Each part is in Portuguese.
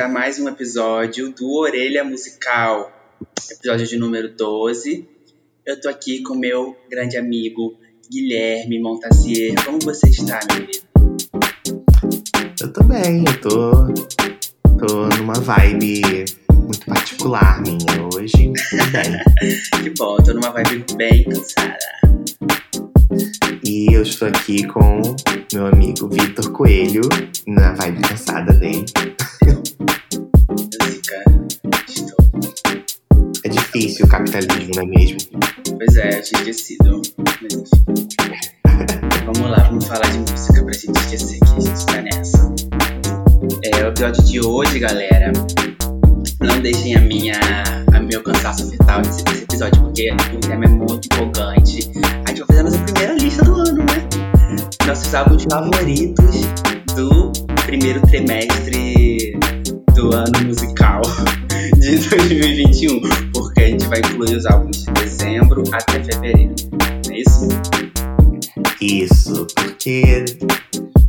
a mais um episódio do Orelha Musical, episódio de número 12. Eu tô aqui com meu grande amigo Guilherme Montassier. Como você está, meu querido? Eu tô bem, eu tô, tô numa vibe muito particular minha hoje. Que bom, tô numa vibe bem cansada. E eu estou aqui com meu amigo Vitor Coelho, na vibe cansada dele. difícil o capitalismo, não é mesmo? Pois é, eu tinha esquecido. Mas enfim. vamos lá, vamos falar de música pra gente esquecer que a gente tá nessa. É, o episódio de hoje, galera. Não deixem a minha, a meu cansaço afetar esse, esse episódio, porque o tema é muito empolgante. A gente vai fazer a nossa primeira lista do ano, né? Nossos álbuns favoritos do primeiro trimestre do ano musical de 2021, porque a gente vai incluir os álbuns de dezembro até fevereiro. Não é isso? Isso, porque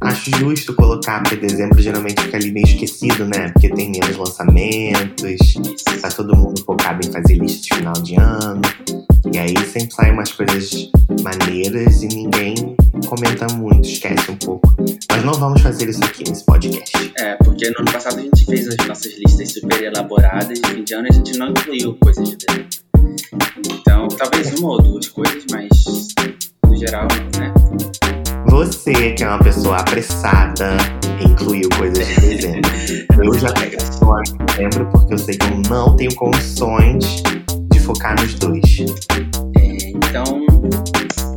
acho justo colocar, porque dezembro geralmente fica ali meio esquecido, né? Porque tem menos lançamentos, tá todo mundo focado em fazer lista de final de ano. E aí sempre saem umas coisas maneiras e ninguém comenta muito, esquece um pouco. Mas não vamos fazer isso aqui nesse podcast. É, porque no ano passado a gente fez as nossas listas super elaboradas, de fim de ano a gente não incluiu coisas de dezembro. Então, talvez uma ou duas coisas, mas no geral, né? Você, que é uma pessoa apressada, incluiu coisas de dezembro. Eu já dezembro porque eu sei que eu não tenho condições focar nos dois. É, então,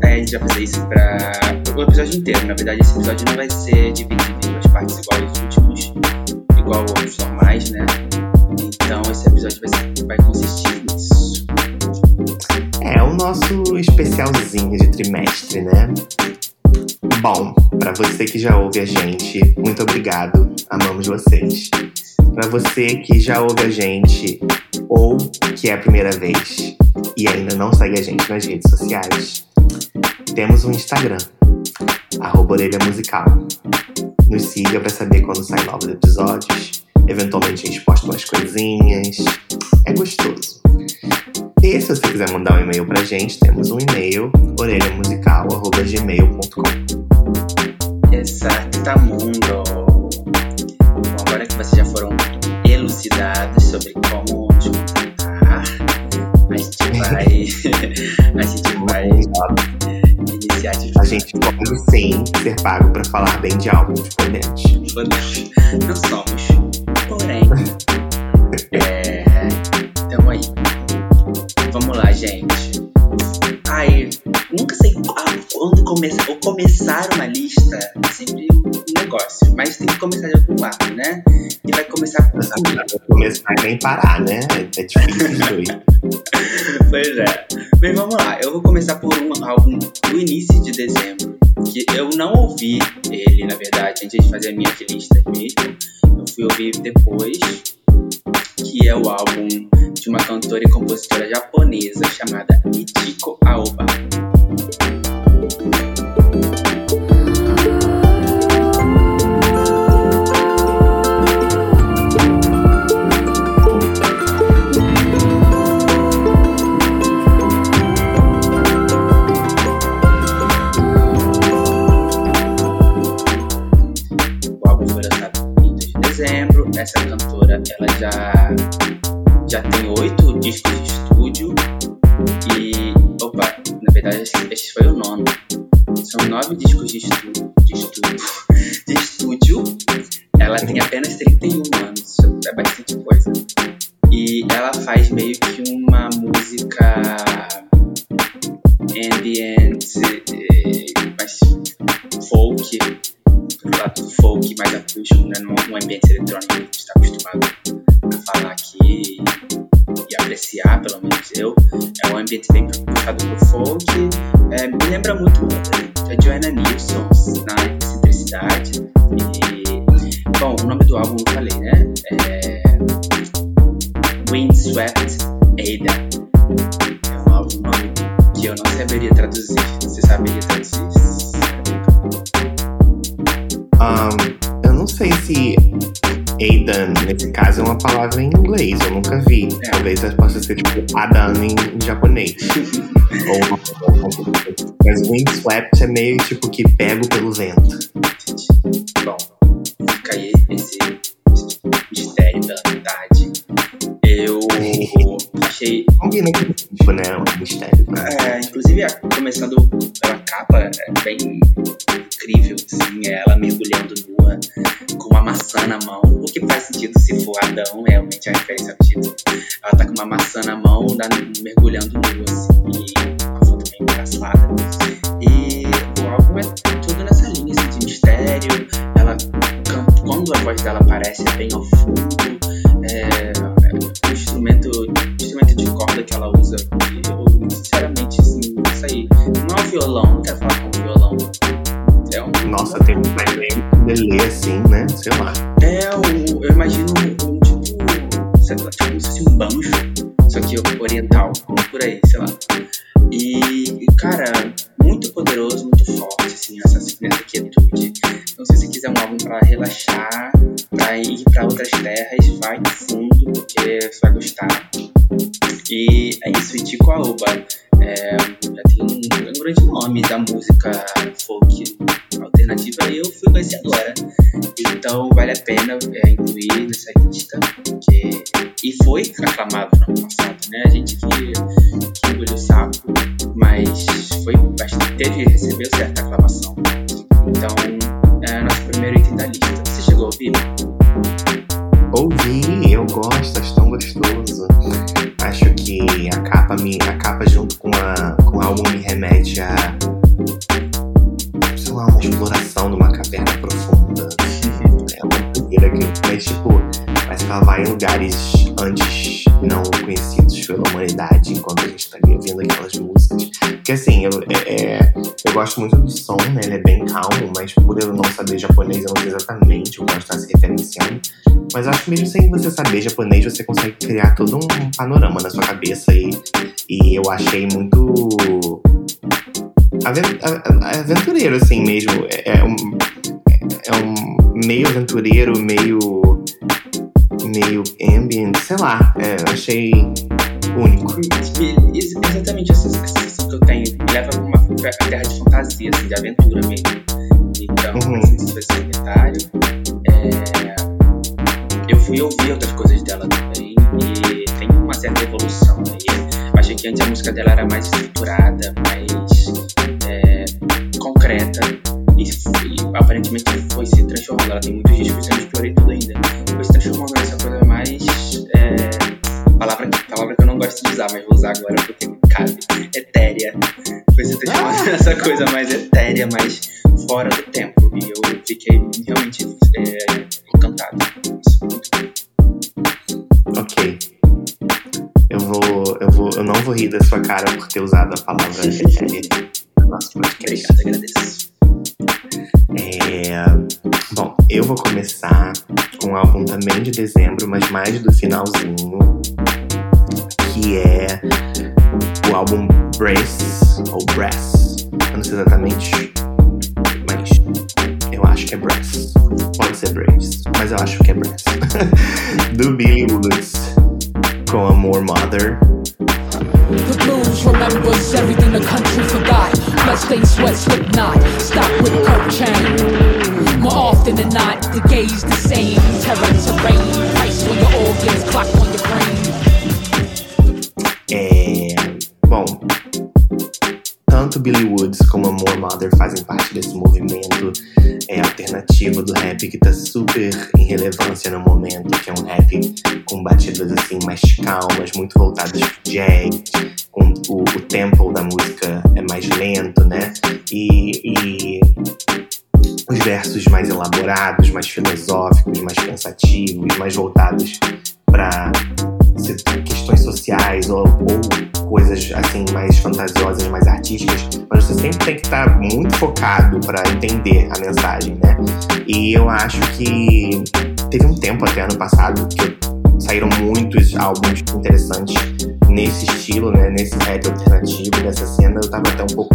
é, a gente vai fazer isso para o episódio inteiro. Na verdade, esse episódio não vai ser dividido em duas partes igual os últimos, igual os normais, né? Então, esse episódio vai, ser- vai consistir nisso. É o nosso especialzinho de trimestre, né? Bom, pra você que já ouve a gente, muito obrigado. Amamos vocês. Pra você que já ouve a gente ou que é a primeira vez e ainda não segue a gente nas redes sociais, temos um Instagram, arroba Musical. Nos siga pra saber quando saem novos episódios. Eventualmente a gente posta umas coisinhas. É gostoso. E se você quiser mandar um e-mail pra gente, temos um e-mail, orelhamusical.gmail.com. Exatamundo! Bom, agora que vocês já foram elucidados sobre como vai. a gente vai iniciar de A gente pode sim ser pago pra falar bem de podemos. Podemos. Não somos. Porém. É. Então aí. Vamos lá, gente. Ai, nunca sei ah, quando começar. Ou começar uma lista é sempre um negócio. Mas tem que começar de algum lado, né? E vai começar por começar nem parar, né? É difícil isso aí. Pois é. Mas vamos lá, eu vou começar por um álbum do início de dezembro. Que eu não ouvi ele, na verdade, antes de fazer a minha lista mesmo. Eu fui ouvir depois. Que é o álbum de uma cantora e compositora japonesa chamada Michiko Aoba. Dezembro. Essa cantora, ela já, já tem oito discos de estúdio. E, opa, na verdade, esse, esse foi o nono. São nove discos de estúdio. De estúdio. De estúdio. Ela tem apenas 31 anos. É bastante coisa. E ela faz meio que uma música ambient, eh, mais folk, do folk mais acústico, né? Num, ambiente eletrônico que a gente está acostumado a falar aqui e apreciar, pelo menos eu. É um ambiente bem puxado pro folk. É, me lembra muito a Joanna Nilsson na excentricidade. E, bom, o nome do álbum eu falei, né? É Windswept Ada. É um álbum que eu não saberia traduzir. Você saberia traduzir? Ahn, eu não sei se Ada Adan, nesse caso, é uma palavra em inglês, eu nunca vi. É. Talvez possa ser tipo Adan em, em japonês. ou, mas windswept é meio tipo que pego pelo vento. Bom, fica aí esse, mistério da idade. Eu achei. Combina com o tipo, né? Um mistério. Né? É, inclusive, começando pela capa, é bem incrível, assim, é ela mergulhando nua com uma maçã na mão, o que faz sentido se for Adão, realmente a referência ao título. Ela tá com uma maçã na mão, mergulhando nua, assim, e uma foto bem engraçada. E o álbum é tudo nessa linha assim, de mistério, ela quando a voz dela aparece é bem ao fundo, é, o instrumento, o instrumento de corda que ela usa, eu sinceramente, assim, isso aí, não é violão, não quero falar com violão, é. Nossa, tem um delay assim, né? Sei lá. É, o, eu imagino um, tipo, sei lá, tipo, se fosse um banjo, só que oriental, por aí, sei lá. E, cara, muito poderoso, muito forte, assim, essa, essa quietude. Então, se você quiser um álbum pra relaxar, pra ir pra outras terras, vai fundo, porque você vai gostar. E é isso, Itico Aoba. É, já tem um, um grande nome da música folk alternativa eu fui conhecer agora. Então vale a pena é, incluir nessa lista. Que... E foi aclamado no ano passado, né? A gente que, que engoliu o sapo, mas foi bastante, teve, recebeu certa aclamação. Então, é nosso primeiro item da lista. Você chegou a ouvir? Ouvi, eu gosto, acho tão gostoso. Acho que a capa, me, a capa junto com, a, com o álbum me remete a caverna profunda. É uma doideira que, mas tipo, parece que ela vai em lugares antes não conhecidos pela humanidade, enquanto a gente tá ouvindo aquelas músicas. Porque assim, eu, é, é, eu gosto muito do som, né? Ele é bem calmo, mas por eu não saber japonês, eu não sei exatamente o que estar se referenciando. Mas acho que mesmo sem você saber japonês, você consegue criar todo um panorama na sua cabeça e, e eu achei muito aventureiro, assim mesmo. É, é, um, é um meio aventureiro, meio. meio ambient, sei lá. É, achei único. Exatamente essa sensação que eu tenho. Me leva pra uma terra de fantasia, assim, de aventura mesmo. Então, uhum. assim, se fosse comentário. É, eu fui ouvir outras coisas dela também e tem uma certa evolução aí. Achei que antes a música dela era mais estruturada, mais concreta e, e, aparentemente foi se transformando. Ela tem muitos discos, eu não explorei tudo ainda. Foi se transformando nessa coisa mais. É, palavra, palavra que eu não gosto de usar, mas vou usar agora porque cabe. Etérea. Foi se transformando ah! nessa coisa mais etérea, mais fora do tempo. E eu fiquei realmente é, encantado. Ok. Eu vou, eu vou. Eu não vou rir da sua cara por ter usado a palavra etérea nosso podcast. Obrigado, agradeço. É, bom, eu vou começar com um álbum também de dezembro, mas mais do finalzinho, que é o álbum Brace, ou Brass, eu não sei exatamente, mas eu acho que é Brass. Pode ser Brace, mas eu acho que é Brass. do Billy Woods, com Amor Mother. The blues stop with. More often than not, the gaze the same. Terror terrain, price your organs, clock on your brain. É. Bom, tanto Billy Woods como Amor Mother fazem parte desse movimento é, alternativo do rap que tá super em relevância no momento, que é um rap com batidas assim mais calmas, muito voltadas pro jazz, com o, o tempo da música filosóficos, mais pensativos, mais voltados para questões sociais ou, ou, coisas assim mais fantasiosas, mais artísticas, mas você sempre tem que estar tá muito focado para entender a mensagem, né? E eu acho que teve um tempo até ano passado que saíram muitos álbuns interessantes nesse estilo, né? Nesse rap alternativo, nessa cena. Eu tava até um pouco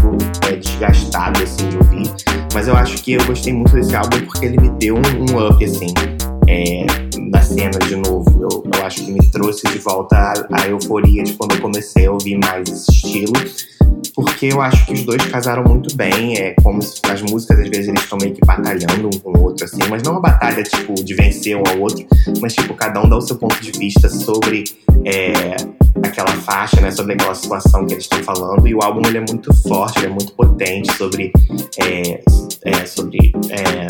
é, desgastado, assim, de ouvir. Mas eu acho que eu gostei muito desse álbum porque ele me deu um, um up, assim. é, na cena de novo. Eu, eu acho que me trouxe de volta a, a euforia de quando eu comecei a ouvir mais esse estilo porque eu acho que os dois casaram muito bem. É como se as músicas, às vezes, eles estão meio que batalhando um com o outro, assim, mas não uma batalha, tipo, de vencer um ao outro, mas, tipo, cada um dá o seu ponto de vista sobre é, aquela faixa, né, sobre aquela situação que eles estão falando. E o álbum, ele é muito forte, ele é muito potente sobre. É, é, sobre é,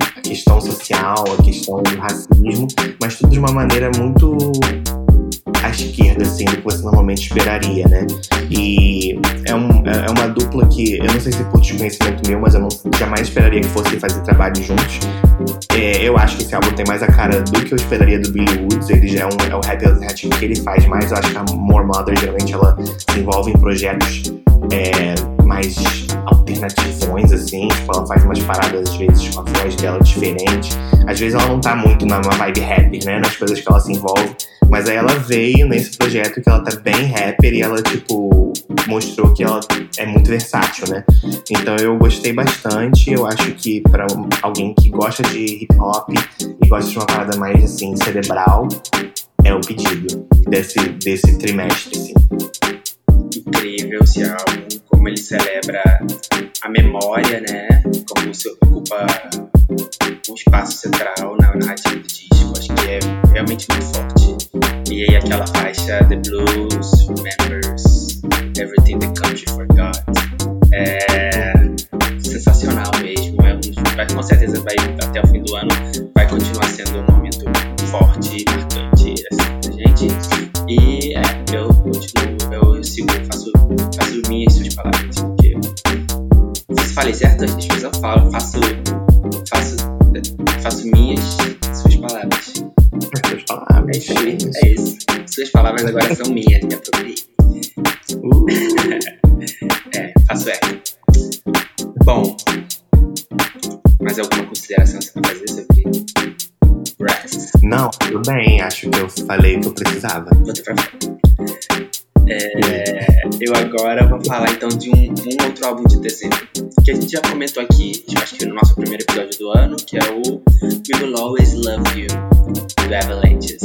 a questão social, a questão do racismo, mas tudo de uma maneira muito à esquerda, assim, do que você normalmente esperaria, né? E é, um, é, é uma dupla que eu não sei se é por desconhecimento meu, mas eu não, jamais esperaria que fossem fazer trabalho juntos. É, eu acho que esse álbum tem mais a cara do que eu esperaria do Billy Woods. Ele já é, um, é o rap alternativo que ele faz mais. Eu acho que a More Mother geralmente ela se envolve em projetos é, mais alternativões, assim. Tipo, ela faz umas paradas, às vezes, com a voz dela diferente. Às vezes ela não tá muito na vibe rapper, né? Nas coisas que ela se envolve. Mas aí ela veio nesse projeto que ela tá bem rapper e ela, tipo, mostrou que ela é muito versátil, né? Então eu gostei bastante. Eu acho que para alguém que gosta de hip hop e gosta de uma parada mais, assim, cerebral, é o pedido desse, desse trimestre, assim. Incrível esse álbum, como ele celebra a memória, né? Como isso ocupa um espaço central na narrativa do disco. Acho que é realmente muito forte. E aí aquela faixa The Blues, Remembers, Everything the Country Forgot. É sensacional mesmo. É um, com certeza vai até o fim do ano vai continuar sendo um momento forte e marcante eu, eu sigo, faço, faço minhas suas palavras, porque. Se falei certo, depois eu falo, faço, faço, faço minhas suas palavras. Suas palavras. É isso aí, é isso. Suas palavras agora são minhas, me apropriei. Uh, É, faço eco. Bom, mais alguma consideração você vai fazer sobre Rest? não, tudo bem. Acho que eu falei o que eu precisava. Botei pra fora. É, eu agora vou falar então de um, um outro álbum de dezembro que a gente já comentou aqui, acho que no nosso primeiro episódio do ano, que é o We Will Always Love You, do Avalanches.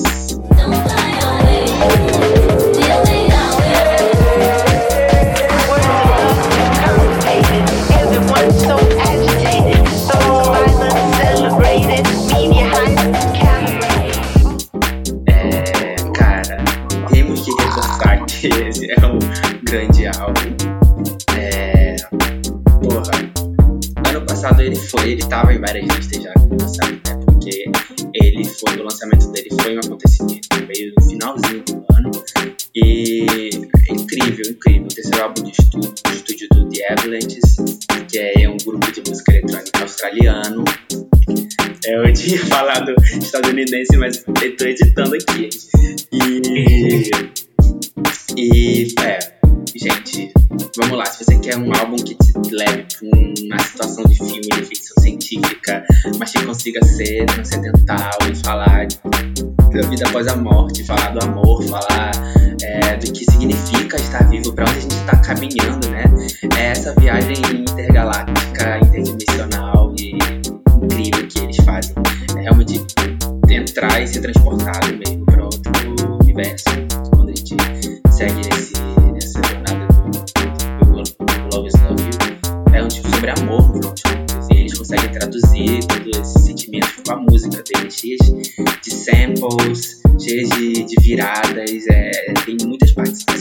Passado ele foi, ele tava em várias listas já ano passado, né? Porque ele foi, o lançamento dele foi um acontecimento meio no finalzinho do ano. E é incrível, incrível. O terceiro álbum de estúdio, de estúdio do The Avalanches, que é um grupo de música eletrônica australiano. É, eu tinha falado estadunidense, mas tô editando aqui. E. consiga ser transcendental e falar da vida após a morte, falar do amor, falar é, do que significa estar vivo, pra onde a gente tá caminhando, né? É essa viagem intergaláctica, interdimensional e incrível que eles fazem. É realmente entrar e ser transportado mesmo para outro universo. Quando a gente segue nesse, nessa jornada do, do, do Love is Love é um tipo sobre amor, contas. E eles conseguem traduzir música deles, cheia de samples, cheia de, de viradas. É, tem muitas participações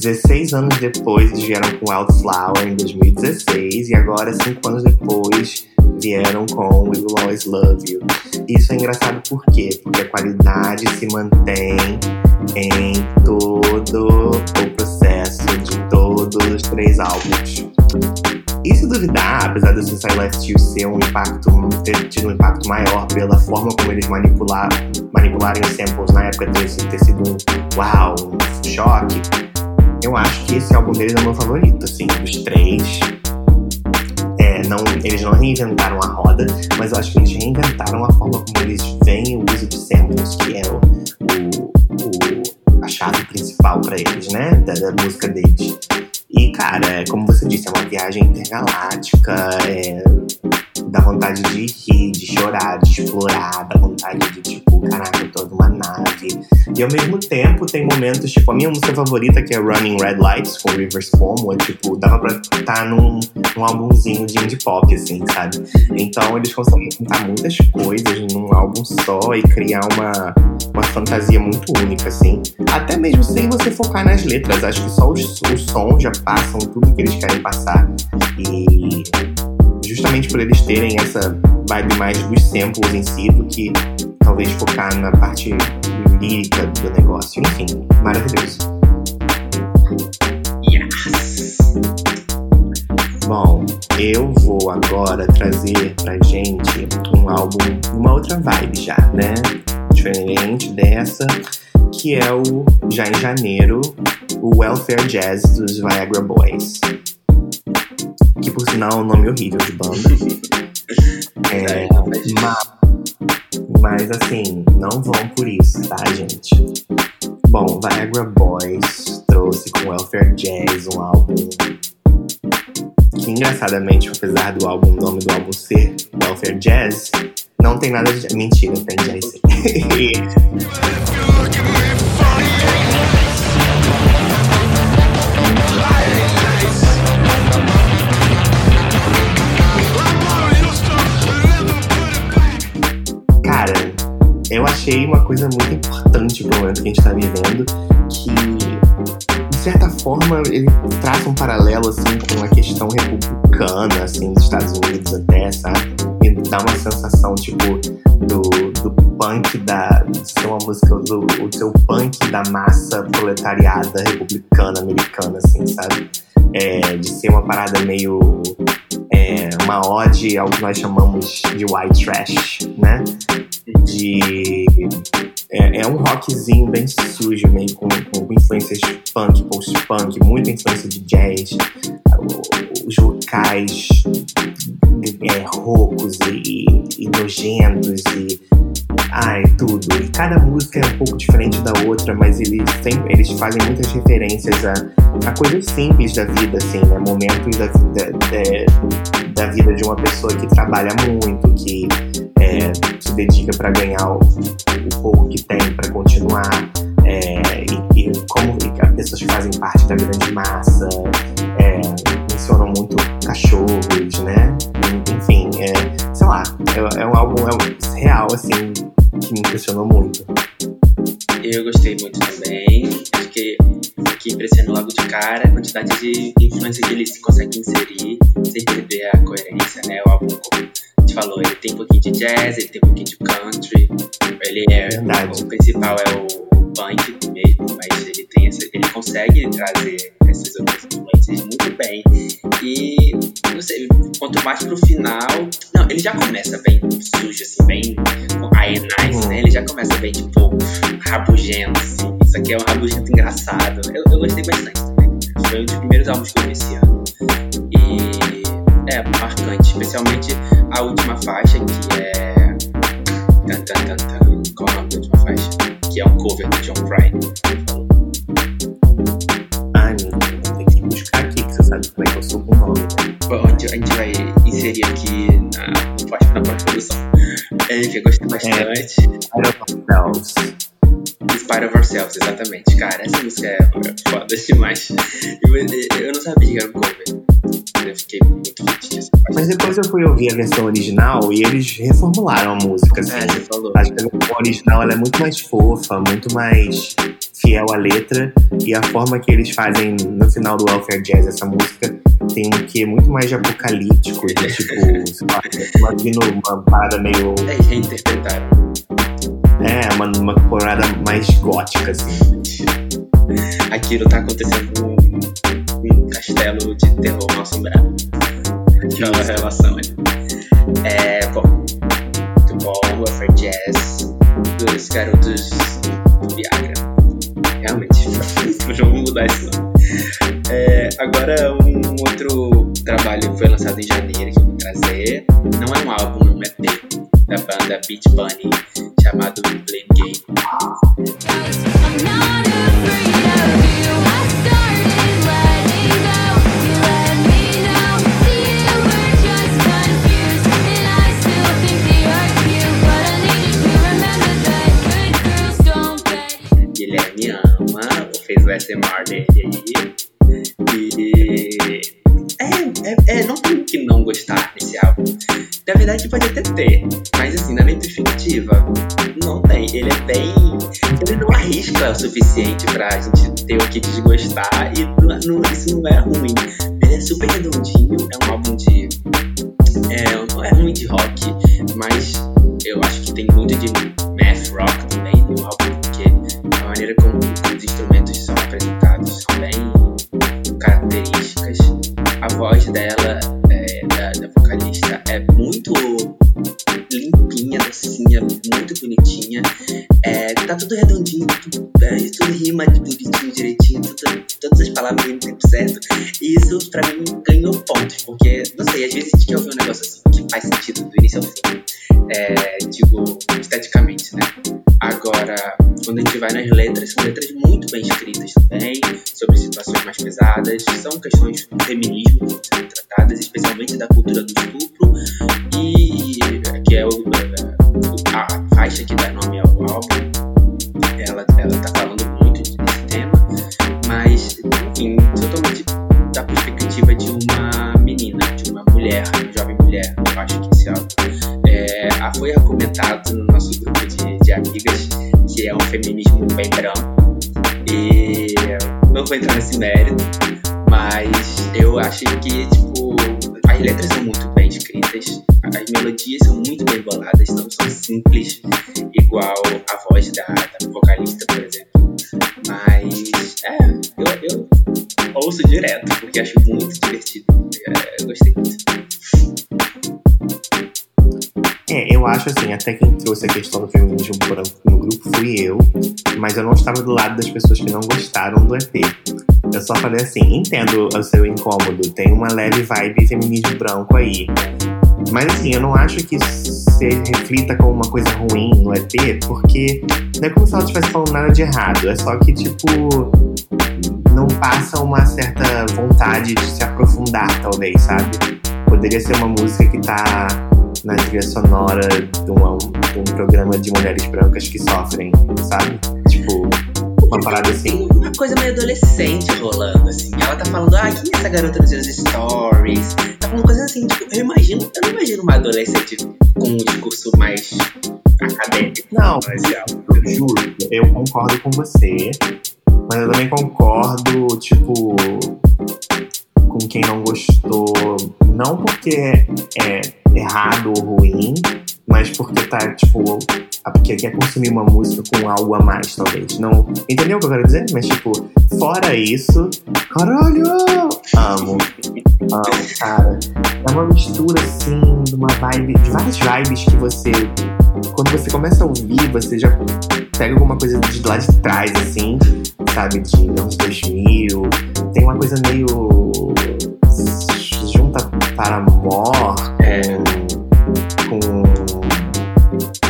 16 anos depois, eles vieram com Outflower em 2016. E agora, 5 anos depois, vieram com We Will Always Love You. Isso é engraçado por quê? Porque a qualidade se mantém em todo o processo de todos os três álbuns. E se duvidar, apesar do I Left You ser um impacto, ter tido um impacto maior pela forma como eles manipular, manipularem os samples na época ter, ter sido um uau, um choque, eu acho que esse álbum deles é o meu favorito, assim, dos três. É, não, eles não reinventaram a roda, mas eu acho que eles reinventaram a forma como eles veem o uso de samples, que é o, o, o a chave principal para eles, né? Da, da música deles. E, cara, é, como você disse, é uma viagem intergaláctica, é, dá vontade de rir, de chorar, de explorar, dá vontade de, tipo, caraca, eu tô numa nave. E ao mesmo tempo tem momentos, tipo, a minha música favorita, que é Running Red Lights, com Rivers Cuomo, é, tipo, dava pra estar num, num álbumzinho de indie pop, assim, sabe? Então eles conseguem contar muitas coisas num álbum só e criar uma, uma fantasia muito única, assim. Até mesmo sem você focar nas letras, acho que só os, os sons já passam tudo que eles querem passar. E justamente por eles terem essa vibe mais dos samples em si do que talvez focar na parte lírica do negócio. Enfim, maravilhoso. Bom, eu vou agora trazer pra gente um álbum, uma outra vibe já, né? Diferente dessa, que é o, já em janeiro, o Welfare Jazz dos Viagra Boys. Que por sinal é um nome horrível de banda. É, mas, mas assim, não vão por isso, tá, gente? Bom, Viagra Boys trouxe com Welfare Jazz um álbum que, engraçadamente, apesar do álbum, nome do álbum ser Welfare Jazz, não tem nada de. Mentira, tem jazz. eu achei uma coisa muito importante pro momento que a gente tá vivendo, que de certa forma ele traça um paralelo assim com a questão republicana assim dos Estados Unidos até, sabe? E dá uma sensação tipo do, do punk da ser uma música do o seu punk da massa proletariada republicana americana assim, sabe? É, de ser uma parada meio é, uma ode ao que nós chamamos de white trash, né? De é, é um rockzinho bem sujo, meio com, com influências punk, post-punk, muita influência de jazz, os vocais é, roucos e, e nojentos e ai, tudo. E cada música é um pouco diferente da outra, mas eles, sempre, eles fazem muitas referências a, a coisas simples da vida, assim, né? Momentos da, da, da, da vida de uma pessoa que trabalha muito, que é, se dedica para ganhar o, o pouco que tem para continuar. É, e, e como as pessoas fazem parte da grande massa, é, mencionam muito cachorros, né? Enfim, é, sei lá, é, é um álbum é um- real, assim, que me impressionou muito. Eu gostei muito também. Acho que o que impressiona logo de cara a quantidade de influência que eles conseguem inserir sem perder a coerência, né? O álbum, gente falou, ele tem um pouquinho de jazz, ele tem um pouquinho de country, ele é. Verdade. O principal é o, punk mesmo, mas ele tem essa, ele consegue trazer essas outras influências muito bem. E não sei, quanto mais pro final. Não, ele já começa bem sujo, assim, bem and Nice, né? Ele já começa bem, tipo, rabugento, assim. Isso aqui é um rabugento engraçado. Eu, eu gostei bastante também. Foi um dos primeiros álbuns que eu vi esse ano. E é marcante, especialmente a última faixa, que é. Tan, tan, tan, tan. Qual é o nome da última faixa? Que é um cover do John Prine. Ai, meu Deus, tem que buscar aqui, que você sabe como é que eu sou com o nome. né? Onde a gente vai inserir aqui na, na pós-produção. É, que eu gostei bastante. Bells. Inspire of Ourselves, exatamente. Cara, essa música é foda demais. Eu, eu não sabia que era um cover. Eu fiquei muito parte. Mas depois eu fui ouvir a versão original e eles reformularam a música, assim. É, você falou. Acho que a versão original ela é muito mais fofa, muito mais fiel à letra. E a forma que eles fazem no final do Welfare Jazz essa música tem um quê muito mais de apocalíptico, de tipo, sei lá, imagino uma parada meio. É, reinterpretaram. É, uma, uma parada mais gótica, assim. Aquilo tá acontecendo num, num castelo de terror mal assombrado. Aquela relação ali. É, bom. Muito bom, Welfare Jazz dos garotos do Viagra. Realmente, não vamos mudar isso não. É, agora, um outro trabalho foi lançado em janeiro que eu vou trazer. Não é um álbum, é um EP da banda Beach Bunny, chamado Blame Game. É, é, é, não tem que não gostar desse álbum. Na verdade, pode até ter, mas assim, na minha perspectiva, não tem. Ele é bem. Ele não arrisca o suficiente pra gente ter o que desgostar, e não- isso não é ruim. Ele é super redondinho, é um álbum de. É, não é ruim de rock, mas eu acho que tem muito de math rock também no álbum, porque a maneira como os instrumentos são apresentados são bem características. Voz dela, é, da, da vocalista, é muito limpinha, docinha, muito bonitinha. É, tá tudo redondinho, tudo, é, tudo rima bonitinho, direitinho, tudo, todas as palavras no tempo certo. E isso, pra mim, ganhou pontos, porque, não sei, às vezes a gente quer ouvir um negócio assim que faz sentido do início ao fim. É, digo, esteticamente, né? Agora, quando a gente vai nas letras, são letras muito bem escritas também, sobre situações mais pesadas, são questões do feminismo que sendo tratadas, especialmente da cultura do estupro, e que é o, a, a faixa que dá nome ao álbum. Ela, ela tá falando muito desse tema, mas, enfim, totalmente da perspectiva de uma vou entrar nesse mérito, mas eu acho que, tipo, as letras são muito acho assim, até quem trouxe a questão do feminismo branco no grupo fui eu, mas eu não estava do lado das pessoas que não gostaram do EP. Eu só falei assim, entendo o seu incômodo, tem uma leve vibe feminismo branco aí. Mas assim, eu não acho que se reflita como uma coisa ruim no EP, porque não é como se ela estivesse falando nada de errado, é só que, tipo, não passa uma certa vontade de se aprofundar, talvez, sabe? Poderia ser uma música que tá na trilha sonora de, uma- de um programa de mulheres brancas que sofrem, sabe? Tipo, uma parada assim. Tem uma coisa meio adolescente rolando, assim. Ela tá falando, ah, quem é essa garota nos seus stories? Tá falando coisas assim, tipo, eu imagino, eu não imagino uma adolescente com um discurso mais acadêmico. Não, álbum. eu juro, eu concordo com você, mas eu também concordo, tipo, com quem não gostou, não porque é errado ou ruim, mas porque tá, tipo, a- porque quer consumir uma música com algo a mais, talvez. Não, entendeu o que eu quero dizer? Mas, tipo, fora isso, caralho! Amo. Amo, cara. É uma mistura, assim, de uma vibe, de várias vibes que você quando você começa a ouvir, você já pega alguma coisa de lá de trás, assim, sabe? De anos 2000. Tem uma coisa meio. junta para amor É. com. com.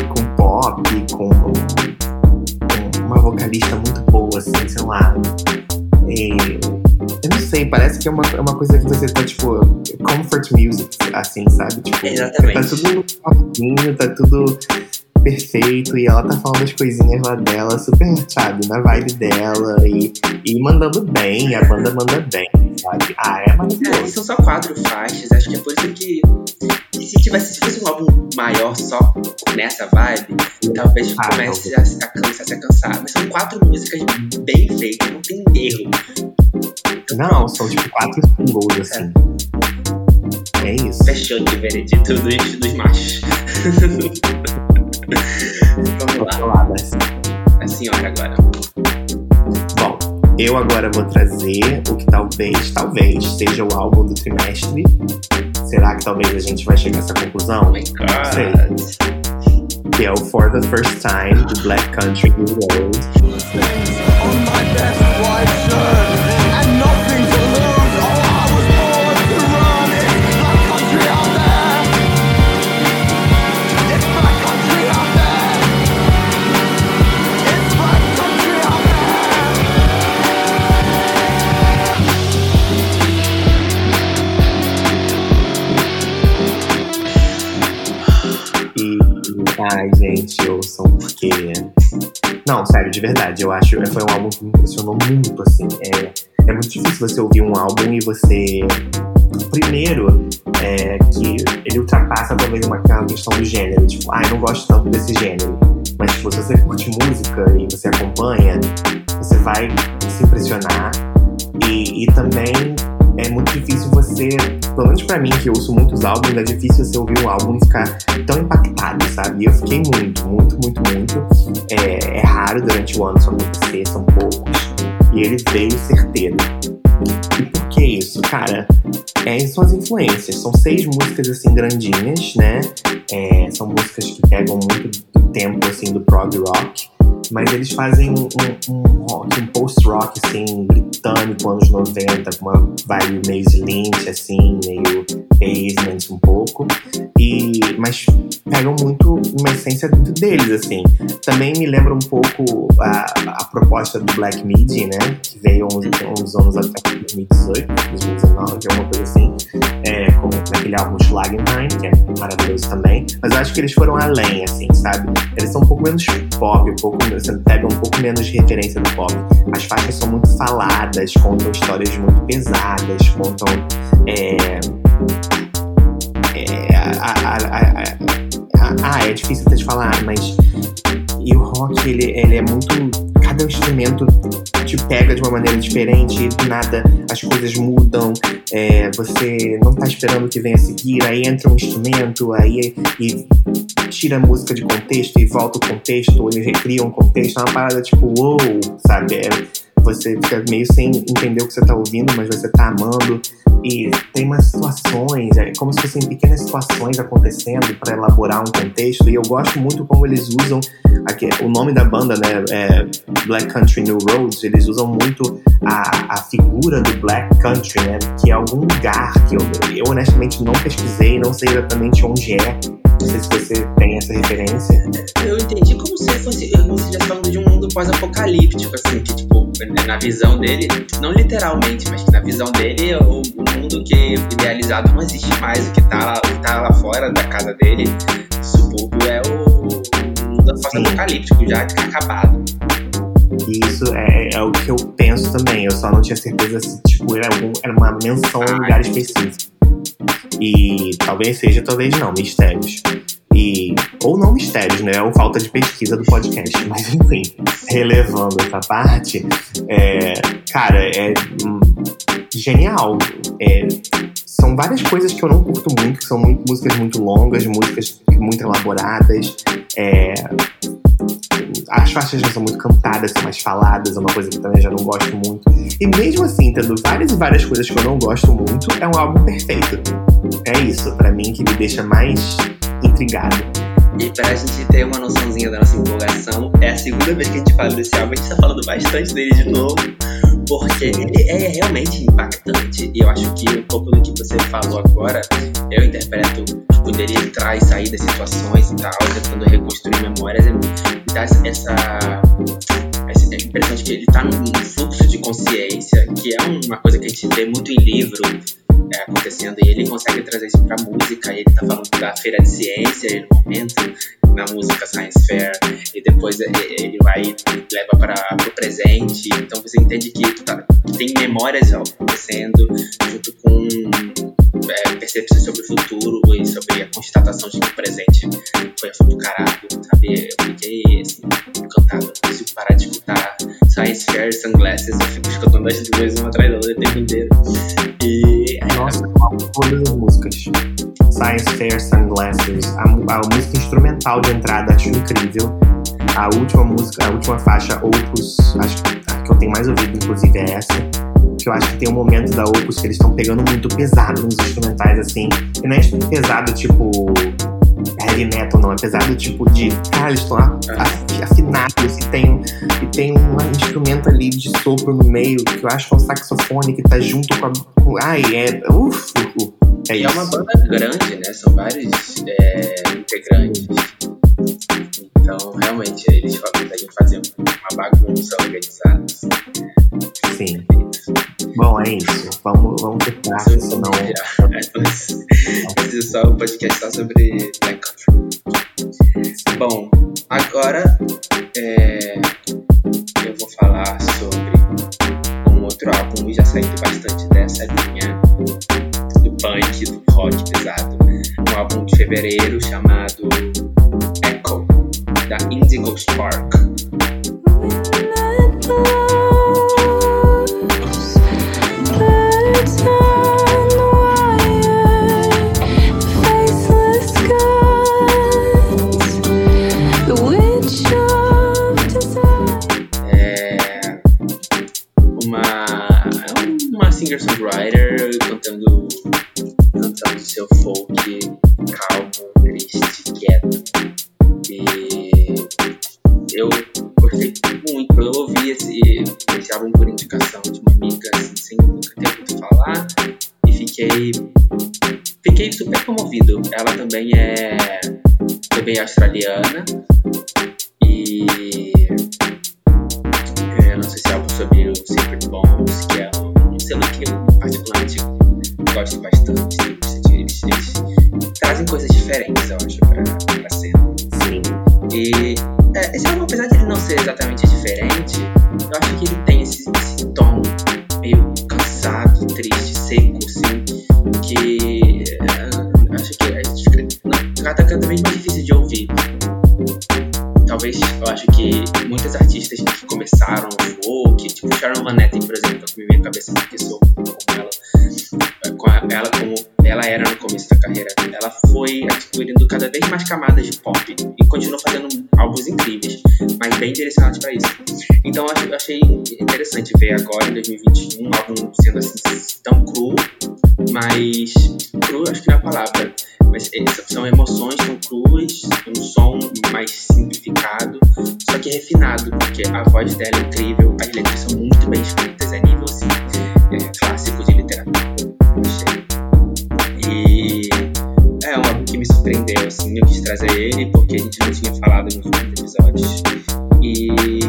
com pop, com. com uma vocalista muito boa, assim, sei lá. E, eu não sei, parece que é uma, é uma coisa que você tá, tipo, comfort music, assim, sabe? Tipo, Exatamente. tá tudo no papinho, tá tudo perfeito e ela tá falando as coisinhas lá dela, super, sabe, na vibe dela e, e mandando bem, a banda manda bem, sabe? Ah, é É, e maravilhoso. são só quatro faixas, acho que é por isso que. se tivesse se fosse um álbum maior só nessa vibe, talvez Ah, comece a, a começasse a cansar. Mas são quatro músicas bem feitas, não tem erro. Não, são tipo quatro singles, assim. É isso. Fechou de veredito dos, dos machos. Vamos lá, Vamos lá, Darcy. a senhora agora. Bom, eu agora vou trazer o que talvez, talvez, seja o álbum do trimestre. Será que talvez a gente vai chegar a essa Oh conclusão? my god. Sei. Que é o For the First Time, do Black Country New on my best Não, sério, de verdade, eu acho foi um álbum que me impressionou muito, assim. É, é muito difícil você ouvir um álbum e você. Primeiro, é, que ele ultrapassa talvez uma questão do gênero. Tipo, ai, não gosto tanto desse gênero. Mas, tipo, se você curte música e você acompanha, você vai se impressionar. E, e também é muito difícil você, pelo menos pra mim, que eu ouço muitos álbuns, é difícil você ouvir um álbum e ficar tão impactado, sabe? E eu fiquei muito, muito, muito, muito. É, é raro durante o ano isso acontecer, são poucos. E ele veio certeiro. E por que isso? Cara, é, são as influências. São seis músicas, assim, grandinhas, né? É, são músicas que pegam muito do tempo, assim, do prog rock. Mas eles fazem um, um, rock, um post-rock, assim, britânico, anos 90, com uma vibe meio Lynch, assim, meio basement um pouco. E, mas pegam muito uma essência muito deles, assim. Também me lembra um pouco a, a proposta do Black Midi, né? Que veio uns, uns anos até 2018, 2019, alguma coisa assim. É, aquele álbum Schlagenheim, que é maravilhoso também. Mas eu acho que eles foram além, assim, sabe? Eles são um pouco menos pop, um pouco, você pega um pouco menos de referência do pop. As faixas são muito faladas, contam histórias muito pesadas, contam. É, é, ah, é difícil até de falar, mas. E o rock, ele, ele é muito. Cada instrumento te pega de uma maneira diferente, do nada as coisas mudam, é, você não tá esperando o que vem a seguir, aí entra um instrumento, aí e tira a música de contexto e volta o contexto, ele recria um contexto, é uma parada tipo, uou, sabe? É, você fica meio sem entender o que você tá ouvindo, mas você tá amando. E tem umas situações, é como se fossem pequenas situações acontecendo para elaborar um contexto. E eu gosto muito como eles usam aqui, o nome da banda, né? É Black Country New Roads. Eles usam muito a, a figura do Black Country, né? Que é algum lugar que eu, eu honestamente não pesquisei, não sei exatamente onde é. Não sei se você tem essa referência. Eu entendi como se fosse, como se estivesse falando de um mundo pós-apocalíptico, assim, que tipo, na visão dele, não literalmente, mas que na visão dele, o, o mundo que idealizado não existe mais, o que tá lá, que tá lá fora da casa dele, subúrbio, é o, mundo pós-apocalíptico, já acabado. Isso é, é o que eu penso também. Eu só não tinha certeza se tipo, era, algum, era uma menção a um lugar específico. E talvez seja, talvez não, mistérios. E, ou não mistérios, né? Ou falta de pesquisa do podcast. Mas enfim, relevando essa parte, é, cara, é hum, genial. É, são várias coisas que eu não curto muito, que são muito, músicas muito longas, músicas muito elaboradas. É, as faixas não são muito cantadas, são mais faladas, é uma coisa que eu também já não gosto muito. E mesmo assim, tendo várias e várias coisas que eu não gosto muito, é um álbum perfeito. É isso, pra mim, que me deixa mais intrigado. E pra gente ter uma noçãozinha da nossa empolgação, é a segunda vez que a gente fala desse álbum, a gente tá falando bastante dele de novo, porque ele é realmente impactante. E eu acho que um pouco do que você falou agora, eu interpreto, tipo, dele entrar e sair das situações e tal, tentando reconstruir memórias, e dá essa, essa, essa impressão de que ele tá num fluxo de consciência, que é uma coisa que a gente vê muito em livro, é, acontecendo e ele consegue trazer isso pra música. Ele tá falando da feira de ciência no momento. na música Science Fair e depois ele vai leva para o presente. Então você entende que tá- tem memórias acontecendo junto com é, percepções sobre o futuro e sobre a constatação de que o presente foi do caralho, sabe? Eu fiquei assim, encantado. Não consigo parar de escutar Science Fair Sunglasses. Eu fico escutando as duas uma atrás da outra o tempo inteiro. E é, Nossa, todas as músicas. Science Fair, Sunglasses, a, a música instrumental de entrada acho incrível. A última música, a última faixa, Opus, acho que a que eu tenho mais ouvido, inclusive, é essa. Que eu acho que tem um momento da Opus que eles estão pegando muito pesado nos instrumentais, assim. E não é pesado tipo heavy metal, não. É pesado tipo de. Cara, eles estão afinados e tem, um- e tem um instrumento ali de sopro no meio, que eu acho que é um saxofone que tá junto com a. Com, ai, é. Uf, uf, é E isso. é uma banda grande, né? São vários é, integrantes. Então, realmente, eles conseguem fazer uma bagunça organizada. Sim. Bom, é isso. Vamos, vamos tentar, senão. Esse é só o podcast sobre Black Country. Bom, agora é, eu vou falar sobre um outro álbum, já saindo bastante dessa linha do punk, do rock pesado. Um álbum de fevereiro chamado Echo, da Indigo Spark. Também tão cru, mas cru acho que não é a palavra, mas é, são emoções tão cruas, um som mais simplificado, só que refinado, porque a voz dela é incrível, as letras são muito bem escritas, é nível assim, é, clássico de literatura. E é um álbum que me surpreendeu, assim, eu quis trazer ele porque a gente não tinha falado nos últimos episódios. E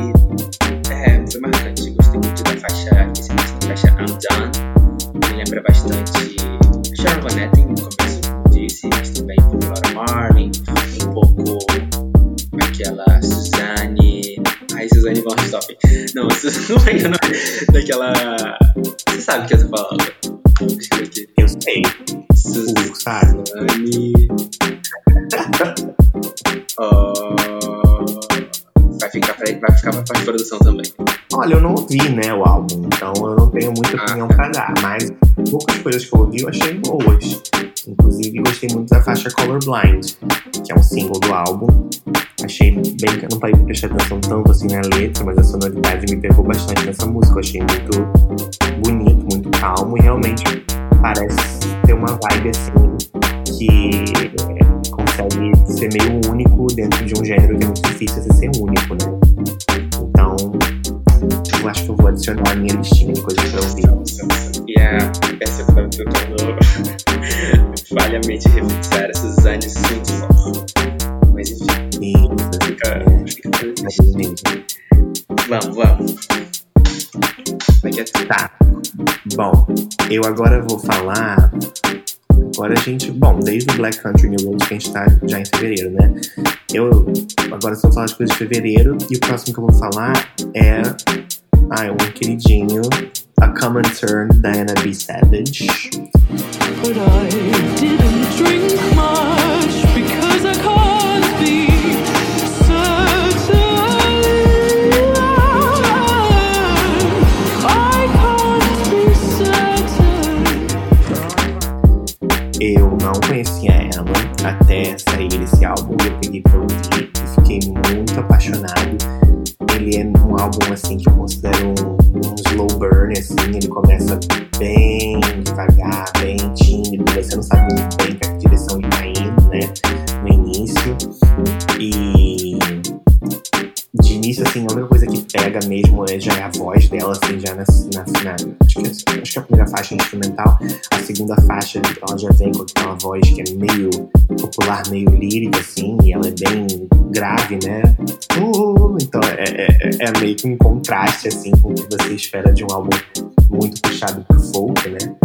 ouvi, né, o álbum, então eu não tenho muita Ah, opinião tá. pra dar, mas poucas coisas que eu ouvi eu achei boas. Inclusive, gostei muito da faixa Colorblind, que é um single do álbum. Achei bem que eu não parei pra prestar atenção tanto assim na letra, mas a sonoridade me pegou bastante nessa música. Eu achei muito bonito, muito calmo e realmente parece ter uma vibe assim que é, consegue ser meio único dentro de um gênero que é muito difícil de ser único, né? Eu acho que eu vou adicionar a minha listinha de coisas pra ouvir. E a peça que eu tentando falhamente referenciar a Suzanne Sundsvall. Mas enfim, E, fica, é, fica isso. isso. Vamos, vamos. Que é Tá. Bom, eu agora vou falar. Agora a gente. Bom, desde o Black Country New Road, que a gente tá já em fevereiro, né? Eu agora estou falando de coisas de fevereiro e o próximo que eu vou falar é. Ah, é um queridinho. A Common Turn, Diana B. Savage. But I didn't drink much because I can't be certain. I can't be certain. Eu não conhecia ela até sair esse álbum e eu peguei pra ouvir e fiquei muito apaixonado. Álbum assim que eu considero um, um slow burn, assim, ele começa bem devagar, bem tímido, você não sabe muito bem pra que direção ele tá indo, né? No início. E de início, assim, a única coisa que pega mesmo é, já é a voz dela, assim, já na, na, na- acho, que, acho que é a primeira faixa é instrumental, a segunda faixa ela já vem com aquela voz que é meio popular, meio lírica, assim, e ela é bem grave, né? Uh, então é, é, é- é meio que um contraste, assim, com o que você espera de um álbum muito puxado pro folk, né?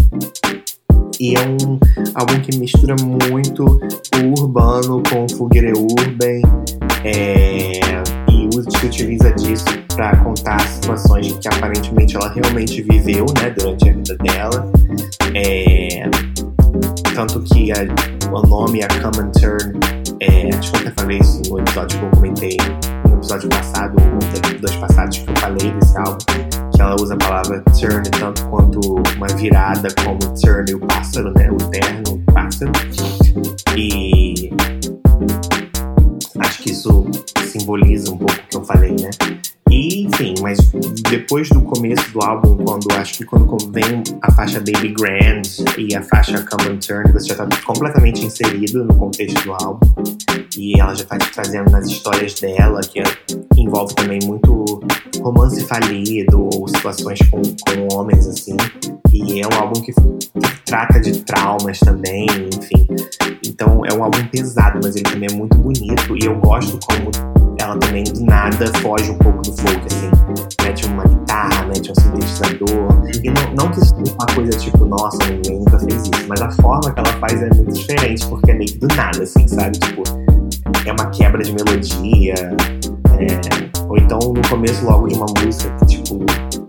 E é um álbum que mistura muito o urbano com o fogueira urban, é, e se utiliza disso para contar situações que aparentemente ela realmente viveu, né, durante a vida dela. É, tanto que a- o nome, a Common Turn, é, acho que falei isso no episódio que eu comentei, no episódio passado, ou dos passados que eu falei desse álbum, que ela usa a palavra turn tanto quanto uma virada, como turn e o pássaro, né, o terno, o pássaro. E acho que isso simboliza um pouco o que eu falei, né? Mas depois do começo do álbum, quando acho que quando vem a faixa Baby Grand e a faixa Come and Turn, você já tá completamente inserido no contexto do álbum. E ela já tá te trazendo nas histórias dela, que envolve também muito romance falido ou situações com, com homens, assim. E é um álbum que trata de traumas também, enfim. Então é um álbum pesado, mas ele também é muito bonito. E eu gosto como ela também do nada foge um pouco do folk, assim. Mete uma guitarra, mete um sintetizador. E não, não que isso seja uma coisa tipo, nossa, ninguém nunca fez isso. Mas a forma que ela faz é muito diferente, porque é meio que do nada, assim, sabe? Tipo, é uma quebra de melodia. é, Ou então no começo logo de uma música que, tipo,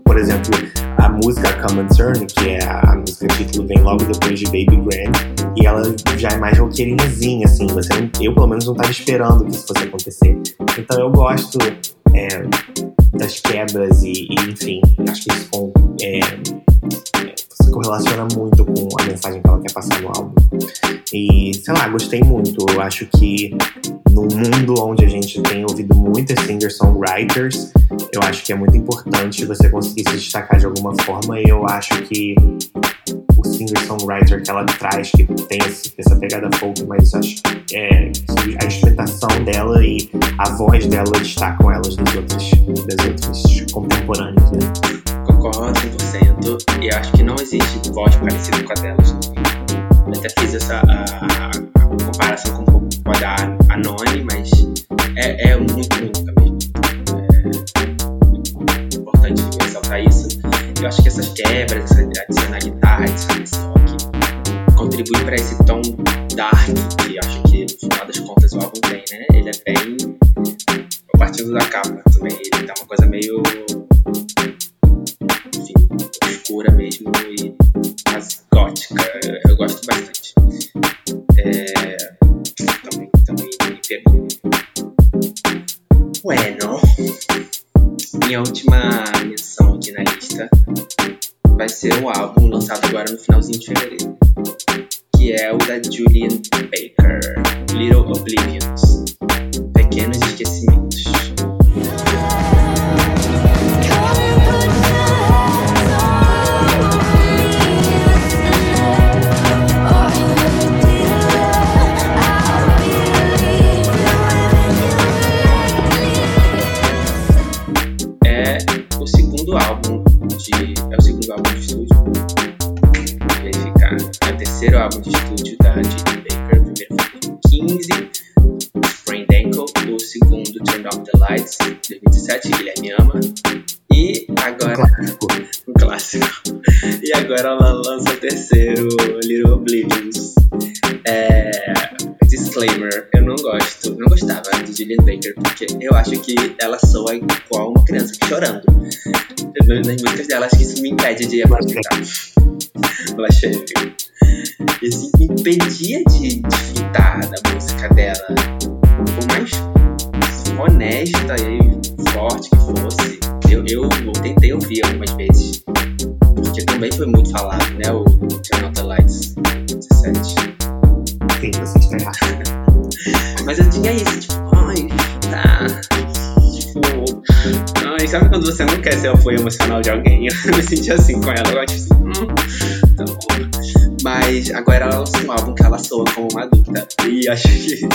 por exemplo, a música Come and Turn, que é a, música título, vem logo depois de Baby Grand, e ela já é mais roqueirinhazinha, assim. Você eu, pelo menos, não tava esperando que isso fosse acontecer. Então eu gosto é, das quebras e, e, enfim, acho que isso com, é, correlaciona muito com a mensagem que ela quer passar no álbum. E, sei lá, gostei muito. Eu acho que num mundo onde a gente tem ouvido muitas singer-songwriters, eu acho que é muito importante você conseguir se destacar de alguma forma. E eu acho que singer-songwriter que ela traz, que tem essa pegada folk, mas acho é, a instrumentação dela e a voz dela destacam elas das outras, das outras contemporâneas, né? Concordo 100%. E acho que não existe voz parecida com a delas. Eu até fiz essa a, a comparação com, a da Anone, mas é, é muito única mesmo. É importante ressaltar isso. Eu acho que essas quebras, contribui para esse tom dark que acho que no final das contas o álbum tem, né? Ele é bem. Partindo da capa também, ele tá uma coisa meio enfim, escura mesmo e quase gótica. Eu gosto bastante. É, também, também me pegou. Bueno, minha última menção aqui na lista vai ser um álbum lançado agora no finalzinho de fevereiro, o Julian Baker, de aproveitar. Blasfêmio. Isso impedia de desfrutar da música dela. Por mais honesta e forte que fosse, eu, eu tentei ouvir algumas vezes. Porque também foi muito falado, né? Você não quer ser o apoio emocional de alguém? Eu me senti assim com ela, eu tipo assim, hum, tá bom. Mas agora ela lançou um álbum que ela soa como uma adulta. E acho que isso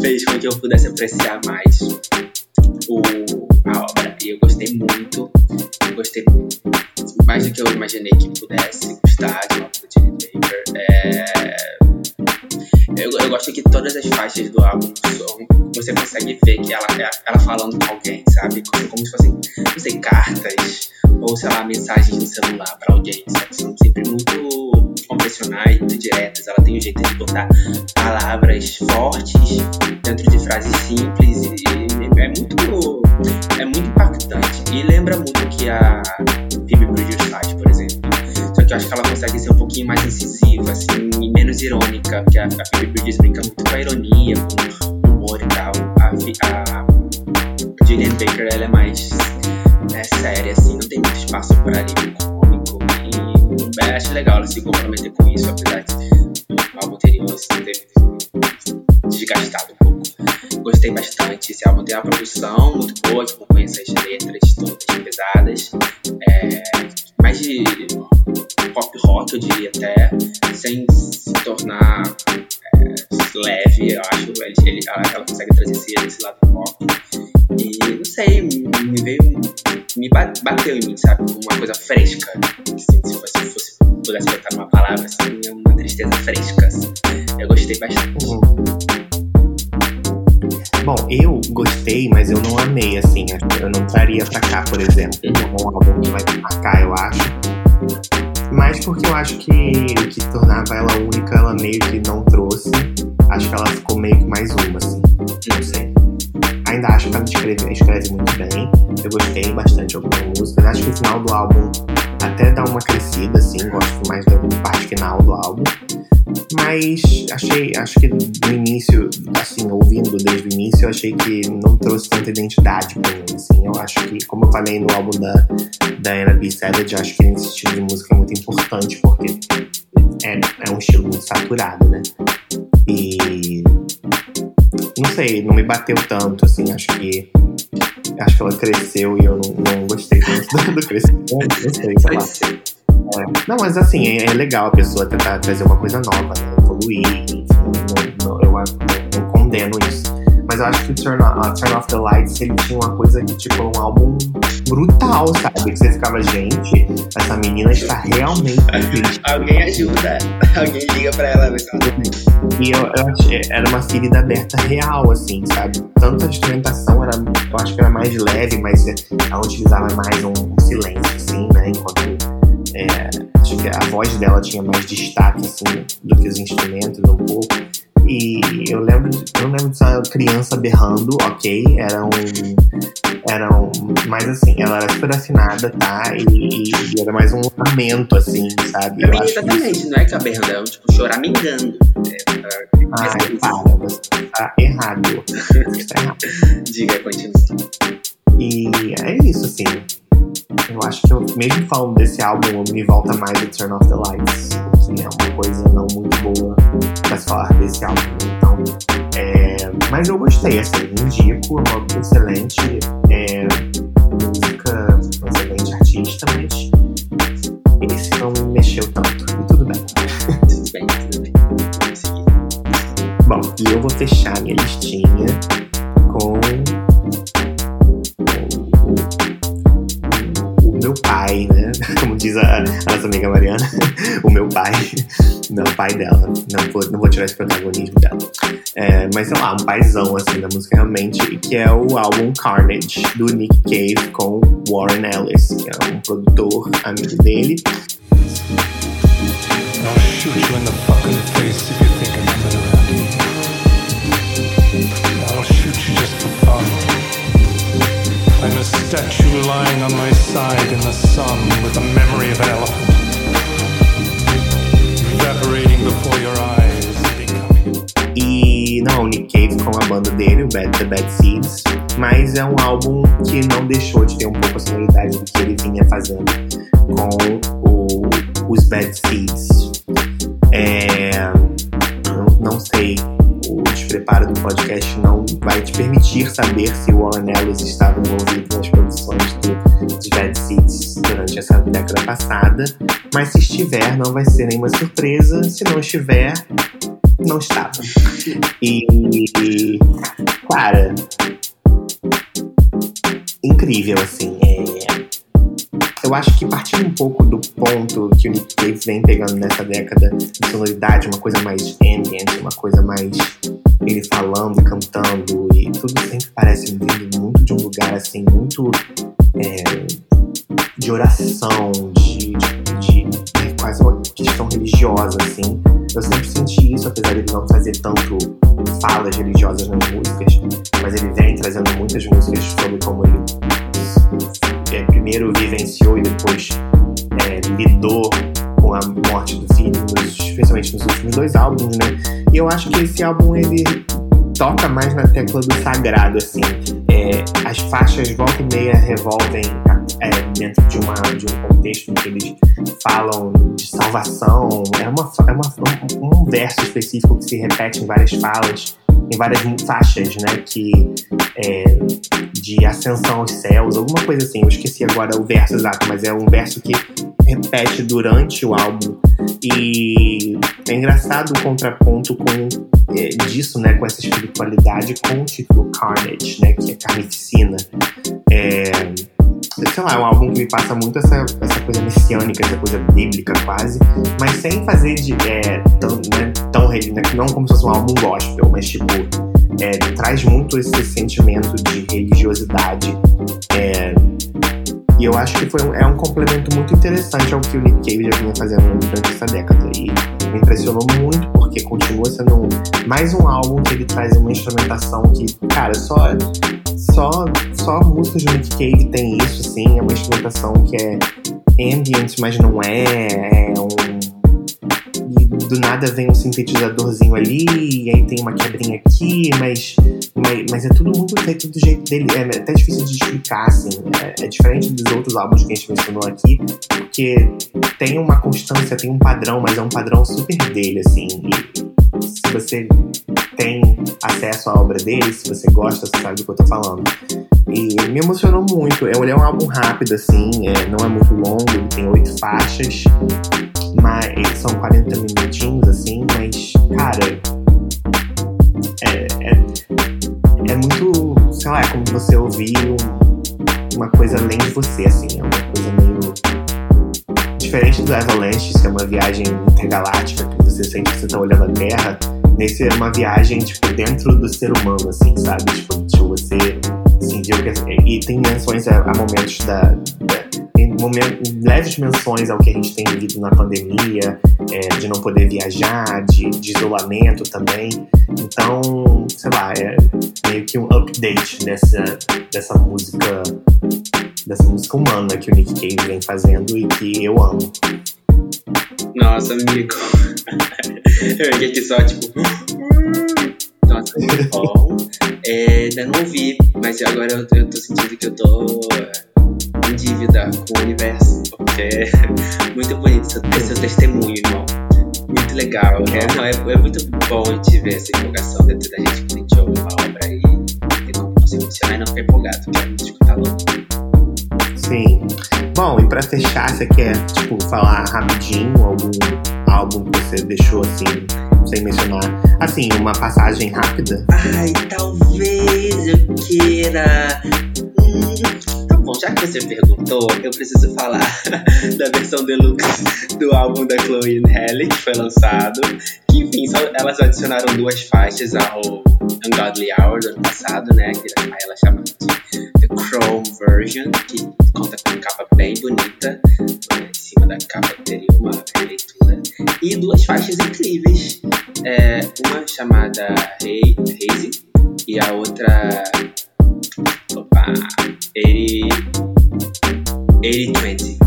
fez com que eu pudesse apreciar mais o, a obra. E eu gostei muito. Eu gostei mais do que eu imaginei que pudesse gostar de uma obra de Baker. É, eu, eu gosto que todas as faixas do álbum você consegue ver que ela, ela falando com alguém, sabe? Como, se fossem, não sei, cartas ou, sei lá, mensagens no celular pra alguém, sabe? São sempre muito convencionais, muito diretas. Ela tem um jeito de botar palavras fortes dentro de frases simples e, e é muito é muito impactante. E lembra muito que a Phoebe Bridgers faz, por exemplo. Só que eu acho que ela consegue ser um pouquinho mais incisiva, assim, e menos irônica, porque a, a Phoebe Bridgers brinca muito com a ironia, com humor e tal. A, a Baker, ela é mais é, séria, assim, não tem muito espaço para alívio cômico. E eu acho legal ela se comprometer com isso, apesar de o álbum anterior assim, ter desgastado um pouco. Gostei bastante. Esse álbum tem uma produção muito boa, que acompanha essas letras todas pesadas. É, mais de pop rock, eu diria até, sem se tornar leve, eu acho. Ele, ele- ela, consegue trazer esse, esse lado pop. E não sei, me veio. Me ba- bateu em mim, sabe? Uma coisa fresca. Assim, se fosse, fosse pudesse botar numa palavra, assim, é uma tristeza fresca. assim. Eu gostei bastante. Uhum. Bom, eu gostei, mas eu não amei, assim. Eu não traria pra cá, por exemplo. Um álbum que vai pra cá, eu acho. Mas porque eu acho que o que tornava ela única, ela meio que não trouxe. Acho que ela ficou meio que mais uma, assim. Não sei. Ainda acho que ela escreve, escreve muito bem. Eu gostei bastante de algumas músicas. Acho que o final do álbum até dá uma crescida, assim. Gosto mais da parte final do álbum. Mas achei, acho que no início, assim, ouvindo desde o início, eu achei que não trouxe tanta identidade pra mim, assim. Eu acho que, como eu falei no álbum da, da Anna B. Savage, acho que esse estilo de música é muito importante, porque é, é um estilo muito saturado, né? E não sei, não me bateu tanto, assim, acho que acho que ela cresceu e eu não, não gostei tanto do crescimento, não sei, sei lá. É. Não, mas assim, é, é legal a pessoa tentar trazer uma coisa nova, né? Evoluir, enfim, não, não- eu acho- não condeno isso. Mas eu acho que o Turn, uh, Turn Off the Lights, ele tinha uma coisa que, tipo, um álbum brutal, sabe? Que você ficava, gente, essa menina está realmente. Alguém ajuda. Alguém liga pra ela. Mas ela E eu, eu achei, era uma ferida aberta real, assim, sabe? Tanto a instrumentação era, eu acho que era mais leve, mas ela utilizava mais um, um silêncio, assim, né? Enquanto é, acho que a voz dela tinha mais destaque, assim, do que os instrumentos, um pouco. E eu lembro, eu lembro dessa criança berrando, ok, era um. Era um. Mas assim, ela era super afinada, tá? E, e- e era mais um lamento, assim, sabe? Eu que isso- Exatamente, não é caberna, é tipo choramingando. É, pra- Ai, para, você tá errado. Você tá errado. Diga, continua. E é isso, assim. Eu acho que eu, mesmo falando desse álbum, me volta mais o Turn Off the Lights. Que é uma coisa não muito boa pra falar desse álbum. É, mas eu gostei, assim, indico, é uma excelente é, música, um excelente artista, mas esse não me mexeu tanto. E tudo bem. Tudo bem, tudo bem. Vamos seguir. Bom, e eu vou fechar minha listinha com o meu pai, né? Diz a, a nossa amiga Mariana, o meu pai, não o pai dela, não vou, não vou tirar esse protagonismo dela. É, mas sei lá, um paizão assim da música realmente, que é o álbum Carnage, do Nick Cave com Warren Ellis, que é um produtor amigo dele. I'll shoot you just for statue lying on my side in the sun with the memory of an elephant. Evaporating before your eyes. E não, Nick Cave com a banda dele, o Bad, The Bad Seeds, mas é um álbum que não deixou de ter um pouco a sonoridade do que ele vinha fazendo com o- os Bad Seeds. É, o despreparo do podcast não vai te permitir saber se o Warren Ellis estava envolvido nas produções dos Bad Seeds durante essa década passada, mas se estiver, não vai ser nenhuma surpresa. Se não estiver, não estava. E, e, cara, incrível, assim. é- eu acho que partindo um pouco do ponto que o Nick Cave vem pegando nessa década de sonoridade, uma coisa mais ambient, uma coisa mais ele falando cantando, e tudo sempre parece vindo muito de um lugar assim, muito é, de oração, de, de, questão religiosa, assim. Eu sempre senti isso, apesar de ele não fazer tanto falas religiosas nas músicas, mas ele vem trazendo muitas músicas sobre como ele é, primeiro vivenciou e depois é, lidou com a morte do filho, especialmente nos últimos dois álbuns, né? E eu acho que esse álbum ele toca mais na tecla do sagrado, assim. É, as faixas volta e meia revolvem é, dentro de, uma, de um contexto em que eles falam de salvação. É, uma, é uma, um, verso específico que se repete em várias falas, em várias faixas, né? Que é, de ascensão aos céus, alguma coisa assim. Eu esqueci agora o verso exato, mas é um verso que repete durante o álbum. E é engraçado o contraponto com é, disso, né, com essa espiritualidade com o título Carnage, né, que é carnificina. É, sei lá, é um álbum que me passa muito essa, essa coisa messiânica, essa coisa bíblica quase, mas sem fazer de é, tão, né, tão né, não como se fosse um álbum gospel, mas tipo é, traz muito esse sentimento de religiosidade. É, e eu acho que foi um, é um complemento muito interessante ao que o Nick Cave já vinha fazendo durante essa década. E me impressionou muito, porque continua sendo um- mais um álbum que ele traz uma instrumentação que, cara, só, só, só músicas do Nick Cave tem isso, assim. É uma instrumentação que é ambient, mas não é. É um. Do nada vem um sintetizadorzinho ali, e aí tem uma quebrinha aqui, mas, mas, mas é tudo muito feito do jeito dele. É até difícil de explicar, assim. É, é diferente dos outros álbuns que a gente mencionou aqui, porque tem uma constância, tem um padrão, mas é um padrão super dele, assim. E se você tem acesso à obra dele, se você gosta, você sabe do que eu tô falando. E me emocionou muito. Ele é um álbum rápido, assim, é, não é muito longo, ele tem oito faixas, mas são 40 minutinhos, assim, mas, cara, é, é, é muito, sei lá, é como você ouvir um- uma coisa além de você, assim, é uma coisa meio diferente do Avalanche, que é uma viagem intergaláctica que você sente que você tá olhando a Terra. Nesse é uma viagem, tipo, dentro do ser humano, assim, sabe? Tipo, tipo você sentir o que E tem menções a, a momentos da. da momentos, leves menções ao que a gente tem vivido na pandemia, é, de não poder viajar, de, de isolamento também. Então, sei lá, é meio que um update dessa, dessa música dessa música humana que o Nick Cave vem fazendo e que eu amo. Nossa, amigo. Eu fiquei aqui só, tipo. Nossa, muito bom. É, ainda não ouvi, mas agora eu, eu tô sentindo que eu tô em dívida com o universo. Porque é muito bonito seu, seu testemunho, irmão. Muito legal. É, não, é, é muito bom a gente ver essa empolgação dentro da gente quando a gente ouve uma obra e tem como não se emocionar e não ficar empolgado, a música tá louco. Sim. Bom, e pra fechar, você quer, tipo, falar rapidinho algum álbum que você deixou assim, sem mencionar? Assim, uma passagem rápida? Ai, talvez eu queira. Hum, bom, já que você perguntou, eu preciso falar da versão deluxe do álbum da Chloe e Halle, que foi lançado. Que, enfim, só, elas adicionaram duas faixas ao Ungodly Hour do ano passado, né? Que ela chama de The Chrome Version, que conta com capa bem bonita. Em cima da capa teria uma releitura. E duas faixas incríveis. É, uma chamada Hazy e a outra. Opa! 80, 80-20.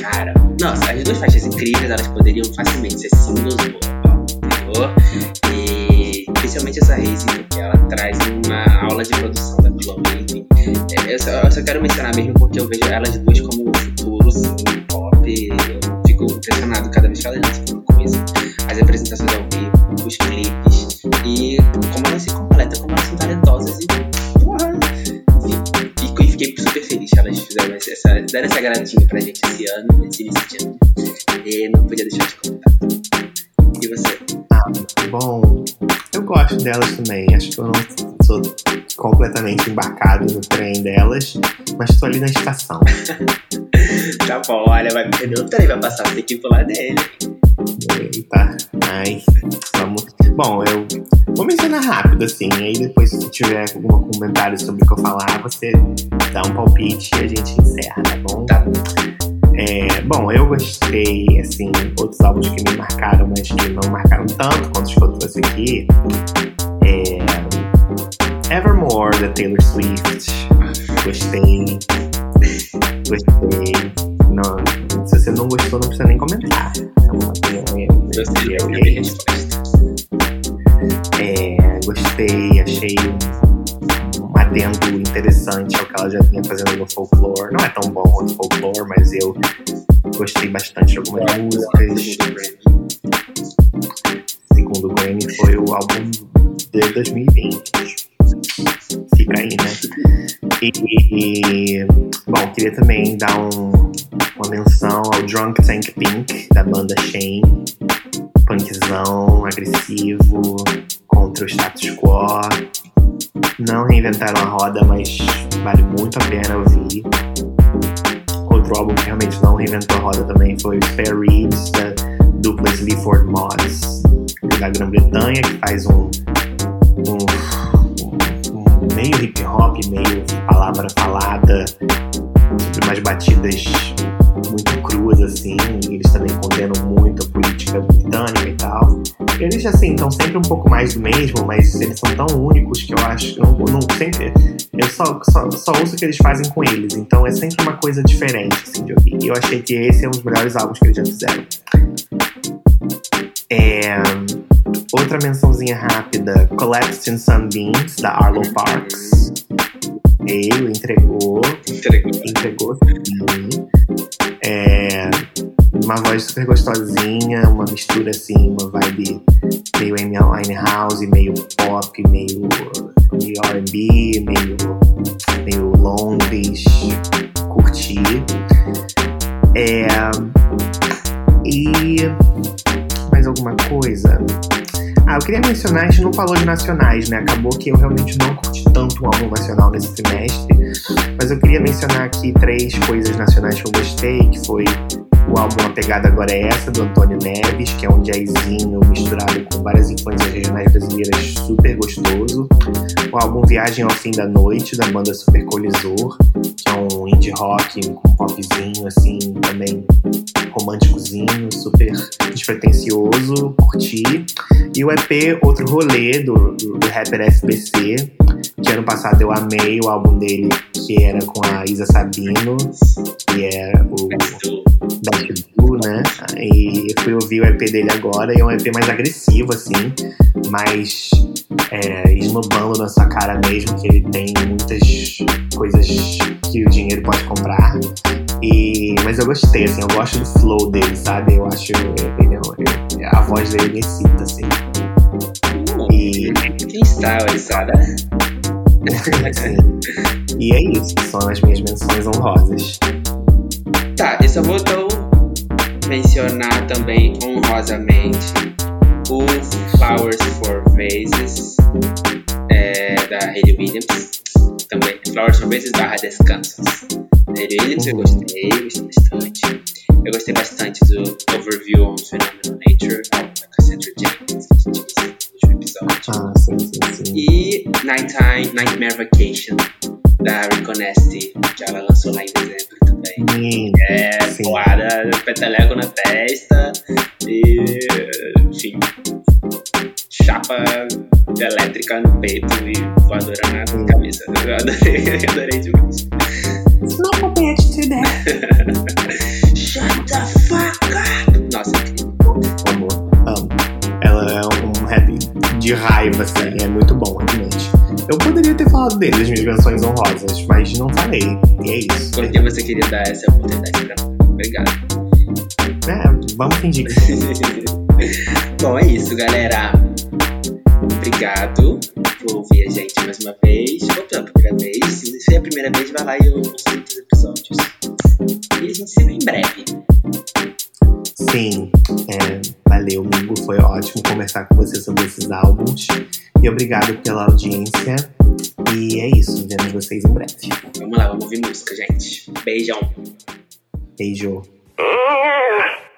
Cara, nossa, as duas faixas incríveis, elas poderiam facilmente ser singles anterior. E especialmente essa Raising, porque ela traz uma aula de produção da Chloe. Enfim, é, eu, só, eu só quero mencionar mesmo porque eu vejo elas duas como o futuro, sim, pop. Eu fico impressionado cada vez que elas lançam uma coisa. As apresentações ao vivo, os clipes e como elas se completam, como elas são talentosas e fiquei super feliz que elas fizeram essa, deram essa agradinha pra gente esse ano, nesse início de ano. E não podia deixar de comentar. E você? Bom, eu gosto delas também. Acho que eu não sou completamente embarcado no trem delas, mas estou ali na estação. Tá bom, olha, vai perder o trem, vai passar aqui pro lado dele. Eita, ai, vamos. Bom, eu vou mencionar rápido, assim, aí depois, se tiver algum comentário sobre o que eu falar, você dá um palpite e a gente encerra, tá bom? Tá. É, bom, eu gostei, assim, outros álbuns que me marcaram, mas que não marcaram tanto quanto os que eu trouxe aqui. É, Evermore, da Taylor Swift. Gostei. Gostei. Não, se você não gostou, não precisa nem comentar. É uma opinião. Gostei eu- eu- resposta. É, gostei, achei um, adendo interessante ao que ela já vinha fazendo no folklore. Não é tão bom quanto o folklore, mas eu gostei bastante de algumas músicas. Segundo o Grammy, foi o álbum de 2020. Fica aí, né? E, e- bom, queria também dar um- uma menção ao Drunk Tank Pink, da banda Shane. Punkzão, agressivo, contra o status quo. Não reinventaram a roda, mas vale muito a pena ouvir. Outro álbum que realmente não reinventou a roda também foi Spare Ribs, da dupla Sleaford Mods, da Grã-Bretanha, que faz um, um, um meio hip hop, meio palavra falada, sobre umas batidas muito cruas, assim, eles também condenam muito a política britânica e tal. Eles, assim, estão sempre um pouco mais do mesmo, mas eles são tão únicos que eu acho que eu não, sempre. Eu só, só, só ouço o que eles fazem com eles, então é sempre uma coisa diferente, assim, de ouvir. E eu achei que esse é um dos melhores álbuns que eles já fizeram. É, outra mençãozinha rápida: Collapsed in Sunbeams, da Arlo Parks. Veio, entregou Entregou. entregou sim. É, uma voz super gostosinha, uma mistura assim, uma vibe meio Amy Winehouse, meio pop, meio, meio R&B, meio, meio Londres, curti. É, e mais alguma coisa? Ah, eu queria mencionar, a gente não falou de nacionais, né? Acabou que eu realmente não curti tanto um álbum nacional nesse trimestre. Mas eu queria mencionar aqui três coisas nacionais que eu gostei, que foi o álbum A Pegada Agora é Essa, do Antônio Neves, que é um jazzinho misturado com várias influências regionais brasileiras super gostoso. O álbum Viagem ao Fim da Noite, da banda Super Colisor, que é um indie rock com popzinho, assim, também românticozinho, super despretensioso, curti. E o EP Outro Rolê, do, do, do rapper FBC, que ano passado eu amei o álbum dele, que era com a Isa Sabino, que é o Best Blue, né? E eu fui ouvir o EP dele agora, e é um EP mais agressivo, assim, mais é, esnobando na sua cara mesmo, que ele tem muitas coisas que o dinheiro pode comprar. E, mas eu gostei, assim, eu gosto do flow dele, sabe? Eu acho ele, ele- a voz dele me excita, assim. E, Quem Orizada? assim, e é isso, são as minhas menções honrosas. Tá, eu só vou então mencionar também honrosamente o Flowers for Vases é, da Hayley Williams. Também Flowers for Vases barra Descansos. Da Hayley Williams eu gostei, gostei bastante. Eu gostei bastante do Overview on Phenomenal Nature, da Cassandra Jenkins, que a gente disse no último episódio. Ah, sim, sim, sim. E Nighttime, Nightmare Vacation, da Rico Nasty, que ela lançou lá em dezembro também. Sim, É, Sim. porrada, peteleco na testa e. enfim. Chapa elétrica no peito e voadora na cabeça. Eu adorei, eu adorei demais. It's not my bitch today. Shut the fuck up! Nossa. Amor, amo. Ela é um rap de raiva, assim, é muito bom, realmente. Eu poderia ter falado dele, as minhas menções honrosas, mas não falei. E é isso. Por que você queria dar essa oportunidade pra mim? Obrigado. É, vamos fingir Bom, é isso, galera. Obrigado por ouvir a gente mais uma vez. Ou pela primeira vez. Se for a primeira vez, vai lá e ouça os outros episódios. E a gente se vê em breve. Sim, é, valeu, Mingo. Foi ótimo conversar com você sobre esses álbuns. E obrigado pela audiência. E é isso, vemos vocês em breve. Vamos lá, vamos ouvir música, gente. Beijão. Beijo. Mm,